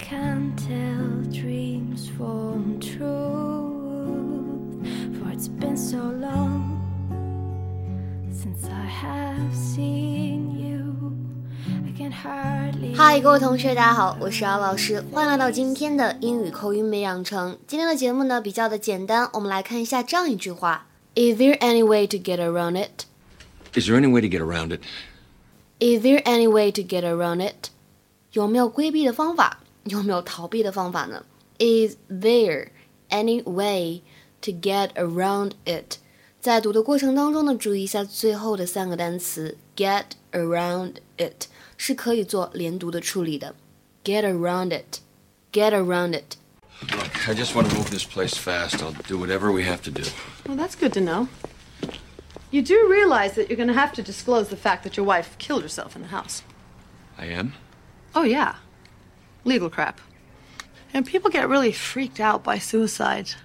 can tell dreams from truth. For it's been so long since I have seen you. I can hardly. 嗨，各位同学，大家好，我是姚老师，欢迎来到今天的英语口语美养成。今天的节目呢比较的简单，我们来看一下这样一句话：Is there any way to get around it? Is there any way to get around it? Is there any way to get around it? 有没有规避的方法？ 有没有逃避的方法呢？Is there any way to get around it？在读的过程当中呢，注意一下最后的三个单词，get around it 是可以做连读的处理的。Get around it, get around it. Look, I just want to move this place fast. I'll do whatever we have to do. Well, that's good to know. You do realize that you're going to have to disclose the fact that your wife killed herself in the house. I am? Oh, yeah. Legal crap. And people get really freaked out by suicides.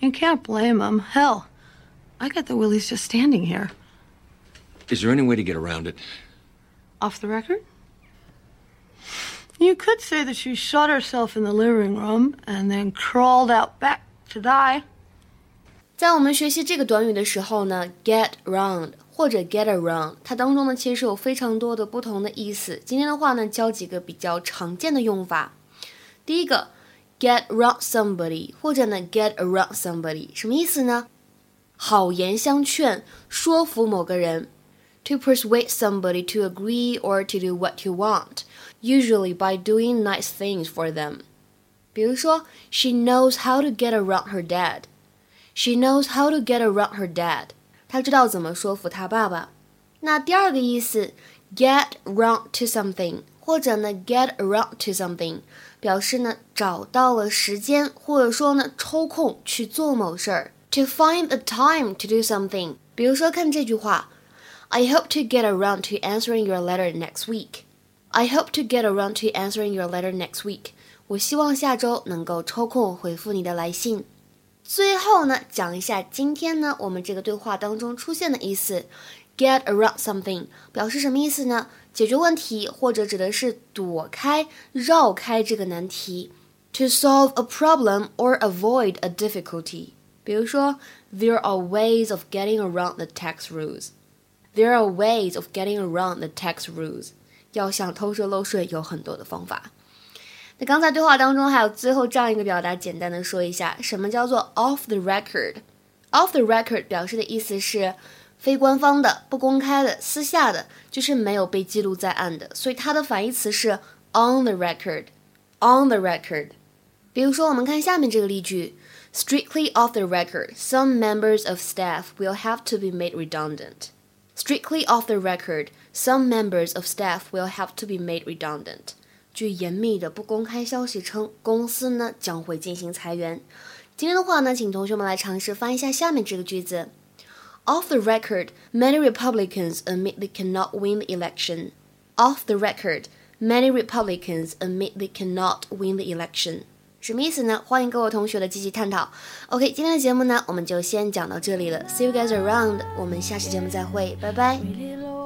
You can't blame them. Hell, I got the willies just standing here. Is there any way to get around it? Off the record? You could say that she shot herself in the living room and then crawled out back to die. 在我们学习这个短语的时候呢，get round 或者 get around，它当中呢其实有非常多的不同的意思。今天的话呢，教几个比较常见的用法。第一个，get round somebody，或者呢 get around somebody，什么意思呢？好言相劝，说服某个人。To persuade somebody to agree or to do what you want, usually by doing nice things for them. 比如说，She knows how to get around her dad. She knows how to get around her dad. 她知道怎么说服她爸爸。那第二个意思，get round to something，或者呢 get around to something，表示呢找到了时间，或者说呢抽空去做某事儿。To find a time to do something。比如说看这句话，I hope to get around to answering your letter next week. I hope to get around to answering your letter next week. 我希望下周能够抽空回复你的来信。 最后呢，讲一下今天呢我们这个对话当中出现的意思，get around something 表示什么意思呢？解决问题或者指的是躲开、绕开这个难题。To solve a problem or avoid a difficulty。比如说，There are ways of getting around the tax rules. There are ways of getting around the tax rules. 要想偷税漏税，有很多的方法。那刚才对话当中还有最后这样一个表达，简单的说一下，什么叫做 off the record？off the record 表示的意思是非官方的、不公开的、私下的，就是没有被记录在案的，所以它的反义词是 on the record。on the record。比如说，我们看下面这个例句：Strictly off the record, some members of staff will have to be made redundant. Strictly off the record, some members of staff will have to be made redundant. 据严密的不公开消息称，公司呢将会进行裁员。今天的话呢，请同学们来尝试翻一下下面这个句子：Off the record, many Republicans admit they cannot win the election. Off the record, many Republicans admit they cannot win the election. 什么意思呢？欢迎各位同学的积极探讨。OK，今天的节目呢，我们就先讲到这里了。See you guys around，我们下期节目再会，拜拜。